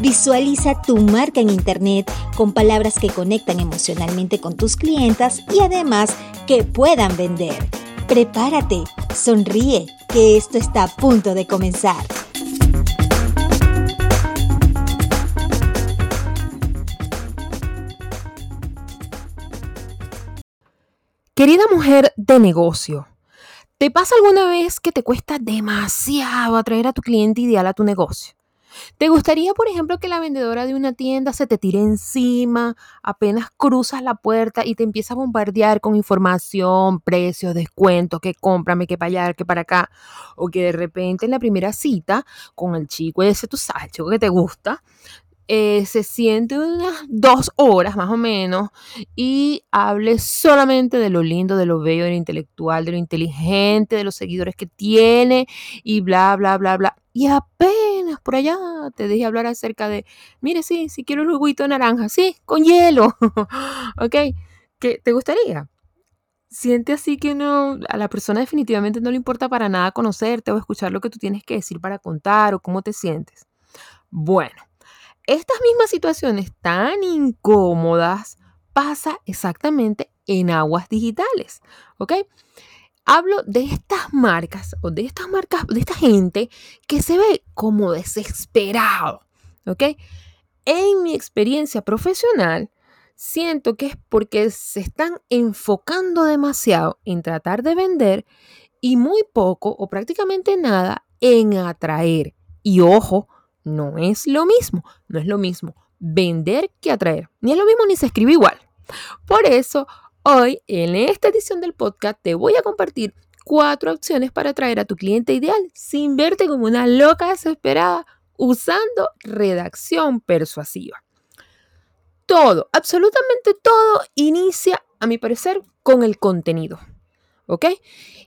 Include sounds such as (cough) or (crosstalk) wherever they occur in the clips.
Visualiza tu marca en Internet con palabras que conectan emocionalmente con tus clientas y además que puedan vender. Prepárate, sonríe, que esto está a punto de comenzar. Querida mujer de negocio, ¿te pasa alguna vez que te cuesta demasiado atraer a tu cliente ideal a tu negocio? ¿Te gustaría, por ejemplo, que la vendedora de una tienda se te tire encima apenas cruzas la puerta y te empieza a bombardear con información, precios, descuentos, que cómprame, que para allá, que para acá? O que de repente en la primera cita con el chico ese, tú sabes, que te gusta, eh, se siente unas dos horas más o menos y hable solamente de lo lindo, de lo bello, de lo intelectual, de lo inteligente, de los seguidores que tiene y bla, bla, bla, bla. Y apenas por allá te dejé hablar acerca de, mire, sí, si quiero un juguito de naranja, sí, con hielo. (laughs) ¿Ok? ¿Qué te gustaría? Siente así que no, a la persona definitivamente no le importa para nada conocerte o escuchar lo que tú tienes que decir para contar o cómo te sientes. Bueno, estas mismas situaciones tan incómodas pasa exactamente en aguas digitales, ¿ok? Hablo de estas marcas o de estas marcas, de esta gente que se ve como desesperado, ¿ok? En mi experiencia profesional, siento que es porque se están enfocando demasiado en tratar de vender y muy poco o prácticamente nada en atraer. Y ojo, no es lo mismo, no es lo mismo vender que atraer. Ni es lo mismo ni se escribe igual. Por eso, hoy en esta edición del podcast te voy a compartir cuatro opciones para atraer a tu cliente ideal sin verte como una loca desesperada usando redacción persuasiva. Todo, absolutamente todo inicia, a mi parecer, con el contenido. ¿Ok?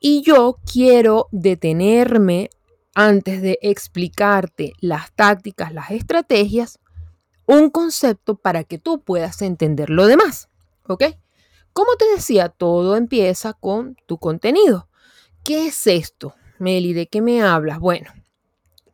Y yo quiero detenerme antes de explicarte las tácticas, las estrategias, un concepto para que tú puedas entender lo demás. ¿Ok? Como te decía, todo empieza con tu contenido. ¿Qué es esto, Meli? ¿De qué me hablas? Bueno,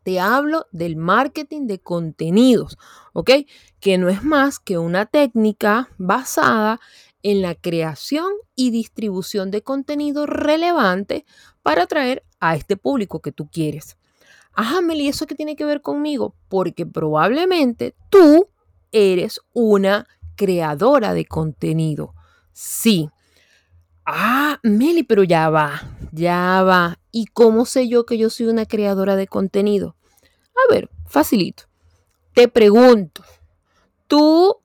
te hablo del marketing de contenidos, ¿ok? Que no es más que una técnica basada en la creación y distribución de contenido relevante para atraer a este público que tú quieres. Ajá, Meli, ¿eso qué tiene que ver conmigo? Porque probablemente tú eres una creadora de contenido. Sí. Ah, Meli, pero ya va, ya va. ¿Y cómo sé yo que yo soy una creadora de contenido? A ver, facilito. Te pregunto, ¿tú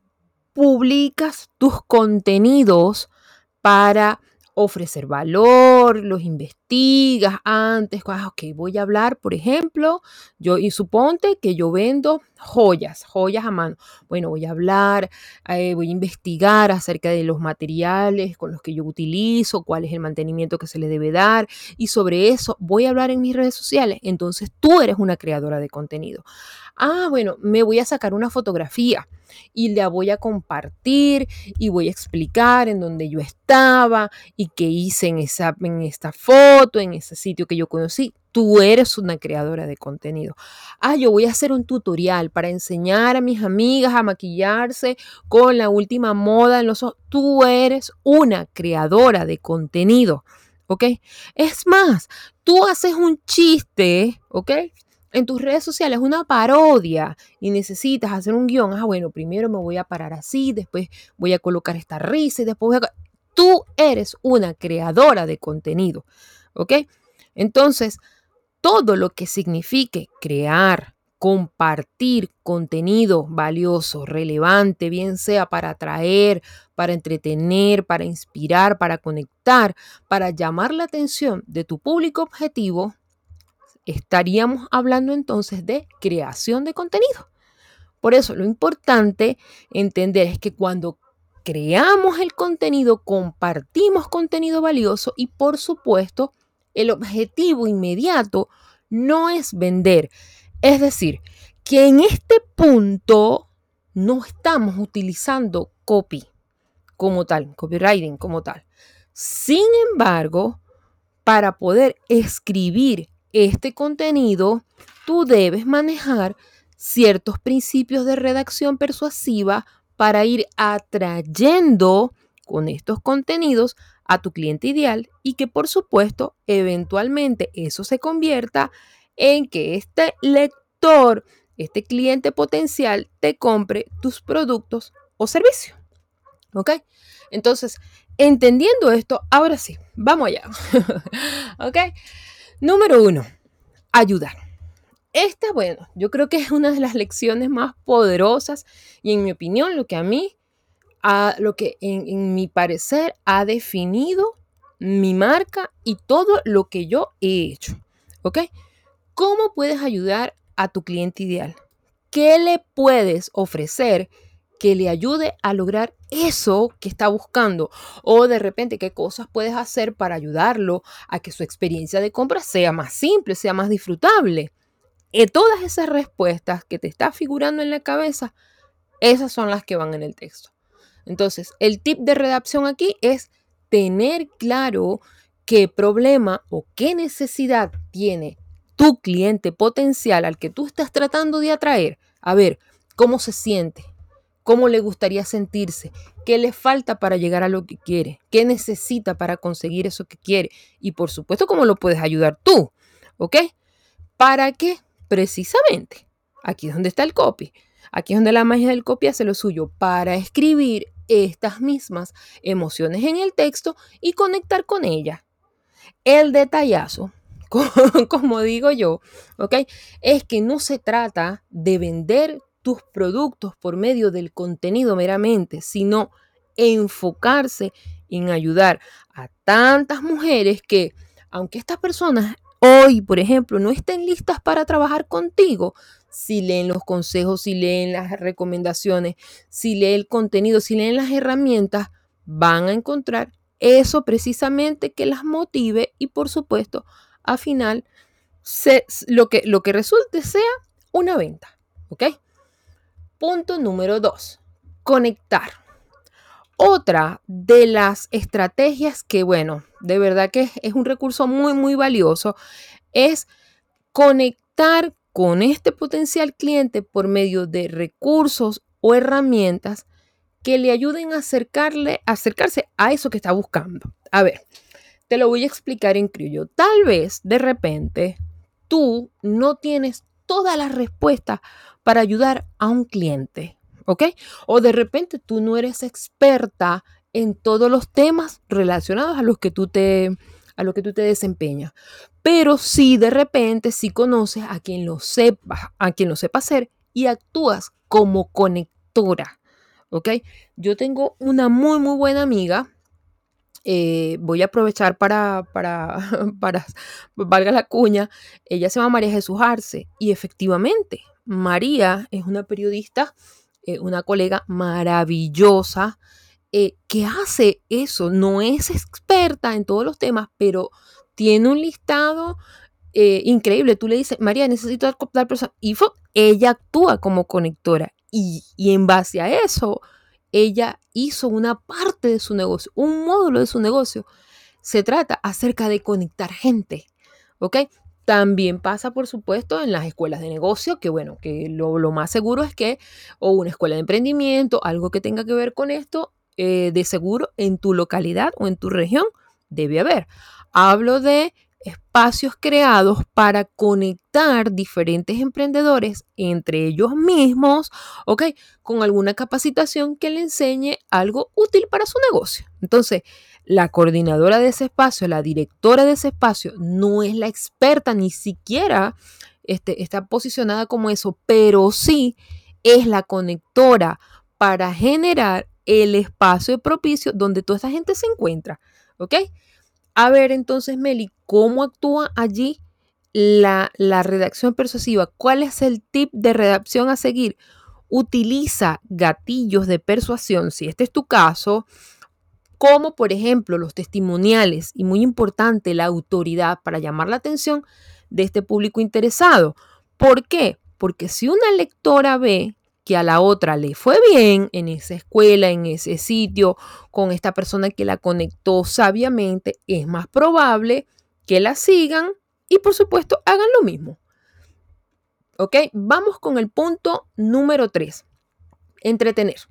publicas tus contenidos para ofrecer valor, los investigas antes, ok, voy a hablar, por ejemplo, yo y suponte que yo vendo joyas, joyas a mano. Bueno, voy a hablar, eh, voy a investigar acerca de los materiales con los que yo utilizo, cuál es el mantenimiento que se le debe dar y sobre eso voy a hablar en mis redes sociales. Entonces tú eres una creadora de contenido. Ah, bueno, me voy a sacar una fotografía y la voy a compartir y voy a explicar en dónde yo estaba y qué hice en, esa, en esta foto, en ese sitio que yo conocí. Tú eres una creadora de contenido. Ah, yo voy a hacer un tutorial para enseñar a mis amigas a maquillarse con la última moda en los ojos. Tú eres una creadora de contenido. ¿Ok? Es más, tú haces un chiste, ¿ok? En tus redes sociales una parodia y necesitas hacer un guion, ah, bueno, primero me voy a parar así, después voy a colocar esta risa y después voy a... Tú eres una creadora de contenido, ¿ok? Entonces, todo lo que signifique crear, compartir contenido valioso, relevante, bien sea para atraer, para entretener, para inspirar, para conectar, para llamar la atención de tu público objetivo, estaríamos hablando entonces de creación de contenido. Por eso lo importante entender es que cuando creamos el contenido, compartimos contenido valioso y por supuesto el objetivo inmediato no es vender. Es decir, que en este punto no estamos utilizando copy como tal, copywriting como tal. Sin embargo, para poder escribir este contenido, tú debes manejar ciertos principios de redacción persuasiva para ir atrayendo con estos contenidos a tu cliente ideal y que por supuesto eventualmente eso se convierta en que este lector, este cliente potencial te compre tus productos o servicios. ¿Ok? Entonces, entendiendo esto, ahora sí, vamos allá. (laughs) ¿Ok? Número uno, ayudar. Esta, bueno, yo creo que es una de las lecciones más poderosas y en mi opinión lo que a mí, a, lo que en, en mi parecer ha definido mi marca y todo lo que yo he hecho. ¿Ok? ¿Cómo puedes ayudar a tu cliente ideal? ¿Qué le puedes ofrecer que le ayude a lograr eso que está buscando? O de repente, ¿qué cosas puedes hacer para ayudarlo a que su experiencia de compra sea más simple, sea más disfrutable? Y todas esas respuestas que te está figurando en la cabeza, esas son las que van en el texto. Entonces, el tip de redacción aquí es tener claro qué problema o qué necesidad tiene tu cliente potencial al que tú estás tratando de atraer. A ver, cómo se siente, cómo le gustaría sentirse, qué le falta para llegar a lo que quiere, qué necesita para conseguir eso que quiere y por supuesto cómo lo puedes ayudar tú, ¿ok? ¿Para qué? Precisamente, aquí es donde está el copy, aquí es donde la magia del copy hace lo suyo, para escribir estas mismas emociones en el texto y conectar con ella. El detallazo (laughs) como digo yo, ¿ok? Es que no se trata de vender tus productos por medio del contenido meramente, sino enfocarse en ayudar a tantas mujeres que, aunque estas personas hoy, por ejemplo, no estén listas para trabajar contigo, si leen los consejos, si leen las recomendaciones, si leen el contenido, si leen las herramientas, van a encontrar eso precisamente que las motive y por supuesto, al final, lo, que, lo que resulte sea una venta. ¿Ok? Punto número dos, conectar. Otra de las estrategias que, bueno, de verdad que es un recurso muy, muy valioso, es conectar con este potencial cliente por medio de recursos o herramientas que le ayuden a acercarle, acercarse a eso que está buscando. A ver, te lo voy a explicar en criollo. Tal vez de repente tú no tienes todas las respuestas para ayudar a un cliente, ¿ok? O de repente tú no eres experta en todos los temas relacionados a los que tú te a lo que tú te desempeñas. Pero sí de repente sí conoces a quien lo sepa, a quien lo sepa hacer y actúas como conectora. ¿Ok? Yo tengo una muy, muy buena amiga. Eh, voy a aprovechar para, para, (laughs) para, valga la cuña, ella se llama María Jesús Arce y efectivamente María es una periodista, eh, una colega maravillosa eh, que hace eso. No es experta en todos los temas, pero tiene un listado increíble. Tú le dices, María, necesito dar personas. Y ella actúa como conectora. Y, y en base a eso, ella hizo una parte de su negocio, un módulo de su negocio. Se trata acerca de conectar gente. ¿Ok? También pasa, por supuesto, en las escuelas de negocio, que bueno, que lo, más seguro es que, o una escuela de emprendimiento, algo que tenga que ver con esto, eh, de seguro en tu localidad o en tu región debe haber. Hablo de espacios creados para conectar diferentes emprendedores entre ellos mismos, ¿ok? Con alguna capacitación que le enseñe algo útil para su negocio. Entonces, la coordinadora de ese espacio, la directora de ese espacio, no es la experta, ni siquiera este, está posicionada como eso, pero sí es la conectora para generar el espacio propicio donde toda esa gente se encuentra. ¿Ok? A ver entonces, Meli, ¿cómo actúa allí la, la redacción persuasiva? ¿Cuál es el tip de redacción a seguir? utiliza gatillos de persuasión, si este es tu caso, como por ejemplo los testimoniales y muy importante la autoridad para llamar la atención de este público interesado. ¿Por qué? Porque si una lectora ve que a la otra le fue bien en esa escuela, en ese sitio, con esta persona que la conectó sabiamente, es más probable que la sigan y por supuesto hagan lo mismo. ¿Ok? Vamos con el punto número 3. Entretener.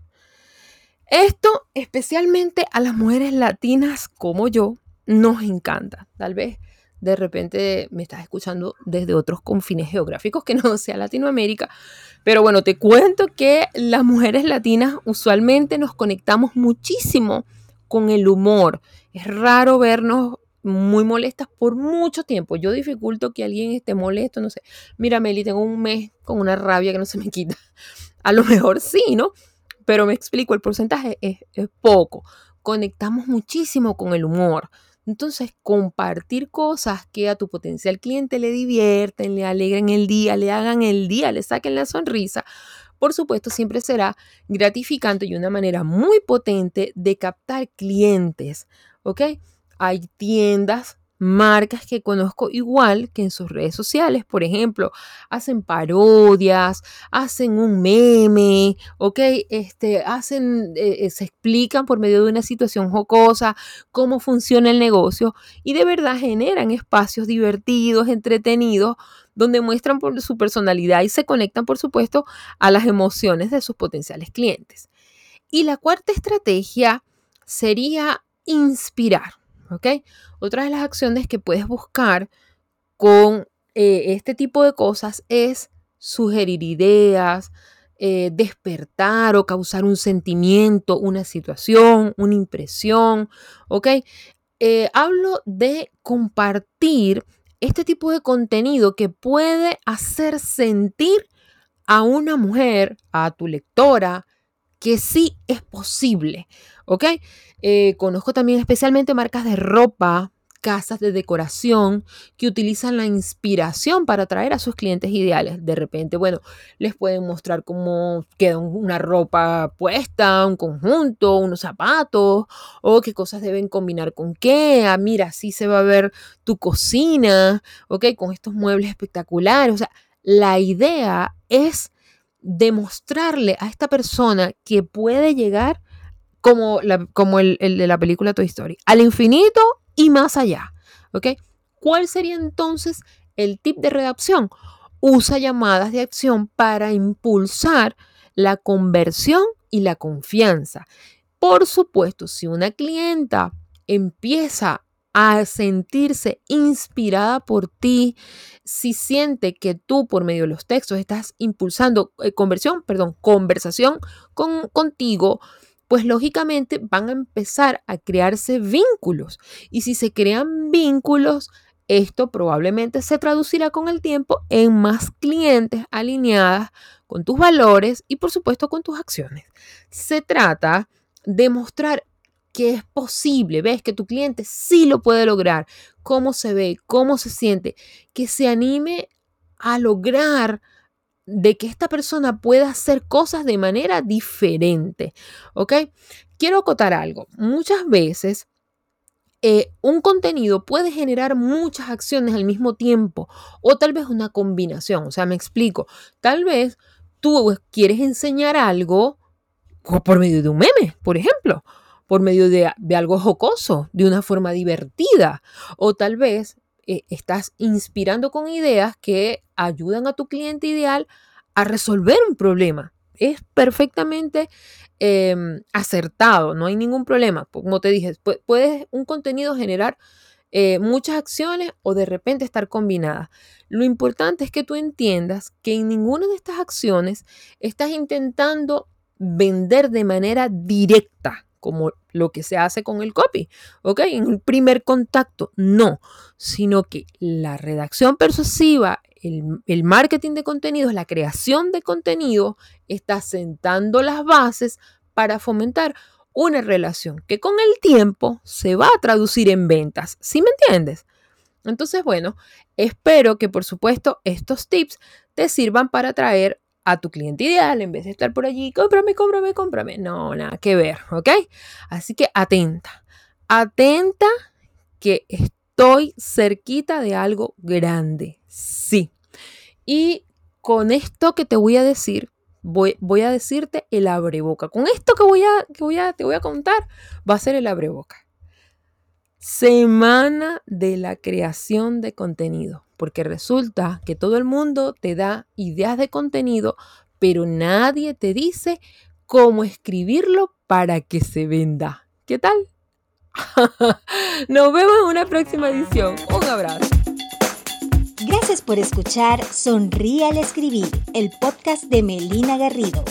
Esto especialmente a las mujeres latinas como yo nos encanta. Tal vez de repente me estás escuchando desde otros confines geográficos que no (laughs) sea Latinoamérica. Pero bueno, te cuento que las mujeres latinas usualmente nos conectamos muchísimo con el humor. Es raro vernos muy molestas por mucho tiempo. Yo dificulto que alguien esté molesto, no sé. Mira, Meli, tengo un mes con una rabia que no se me quita. (laughs) A lo mejor sí, ¿no? Pero me explico, el porcentaje es, poco. Conectamos muchísimo con el humor. Entonces, compartir cosas que a tu potencial cliente le divierten, le alegren el día, le hagan el día, le saquen la sonrisa, por supuesto, siempre será gratificante y una manera muy potente de captar clientes, ¿ok? Hay tiendas marcas que conozco igual que en sus redes sociales, por ejemplo, hacen parodias, hacen un meme, ¿ok? Este, hacen, eh, eh, se explican por medio de una situación jocosa cómo funciona el negocio y de verdad generan espacios divertidos, entretenidos, donde muestran su personalidad y se conectan, por supuesto, a las emociones de sus potenciales clientes. Y la cuarta estrategia sería inspirar. ¿Ok? Otra de las acciones que puedes buscar con eh, este tipo de cosas es sugerir ideas, eh, despertar o causar un sentimiento, una situación, una impresión, ¿ok? Eh, hablo de compartir este tipo de contenido que puede hacer sentir a una mujer, a tu lectora, que sí es posible, ¿ok? Eh, conozco también especialmente marcas de ropa, casas de decoración que utilizan la inspiración para atraer a sus clientes ideales. De repente, bueno, les pueden mostrar cómo queda una ropa puesta, un conjunto, unos zapatos, o qué cosas deben combinar con qué. Ah, mira, así se va a ver tu cocina, ¿ok? Con estos muebles espectaculares. O sea, la idea es demostrarle a esta persona que puede llegar como, como el, de la película Toy Story, al infinito y más allá. ¿Ok? ¿Cuál sería entonces el tip de redacción? Usa llamadas de acción para impulsar la conversión y la confianza. Por supuesto, si una clienta empieza a sentirse inspirada por ti, si siente que tú por medio de los textos estás impulsando eh, conversión, perdón, conversación con, contigo, pues lógicamente van a empezar a crearse vínculos. Y si se crean vínculos, esto probablemente se traducirá con el tiempo en más clientes alineadas con tus valores y por supuesto con tus acciones. Se trata de mostrar que es posible, ves que tu cliente sí lo puede lograr, cómo se ve, cómo se siente, que se anime a lograr de que esta persona pueda hacer cosas de manera diferente. ¿Ok? Quiero acotar algo. Muchas veces eh, un contenido puede generar muchas acciones al mismo tiempo o tal vez una combinación. O sea, me explico. Tal vez tú quieres enseñar algo por medio de un meme, por ejemplo, por medio de, algo jocoso, de una forma divertida. O tal vez eh, estás inspirando con ideas que ayudan a tu cliente ideal a resolver un problema. Es perfectamente em, acertado, no hay ningún problema. Como te dije, puedes un contenido generar eh, muchas acciones o de repente estar combinadas. Lo importante es que tú entiendas que en ninguna de estas acciones estás intentando vender de manera directa como lo que se hace con el copy, ¿ok? En el primer contacto, no, sino que la redacción persuasiva, el, el marketing de contenidos, la creación de contenido, está sentando las bases para fomentar una relación que con el tiempo se va a traducir en ventas, ¿sí me entiendes? Entonces, bueno, espero que por supuesto estos tips te sirvan para atraer a tu cliente ideal en vez de estar por allí, cómprame, cómprame, cómprame. No, nada que ver, ¿ok? Así que atenta, atenta que estoy cerquita de algo grande, sí. Y con esto que te voy a decir, voy, voy a decirte el abreboca. Con esto que voy a, que voy a, te voy a contar, va a ser el abreboca. Semana de la creación de contenido, porque resulta que todo el mundo te da ideas de contenido, pero nadie te dice cómo escribirlo para que se venda. ¿Qué tal? (laughs) Nos vemos en una próxima edición. Un abrazo. Gracias por escuchar Sonríe al Escribir, el podcast de Melina Garrido.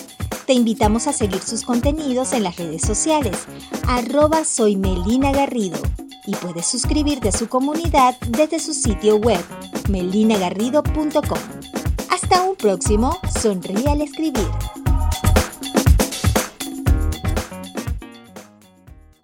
Te invitamos a seguir sus contenidos en las redes sociales, arroba soy Melina Garrido, y puedes suscribirte a su comunidad desde su sitio web, melinagarrido.com. Hasta un próximo Sonríe al Escribir.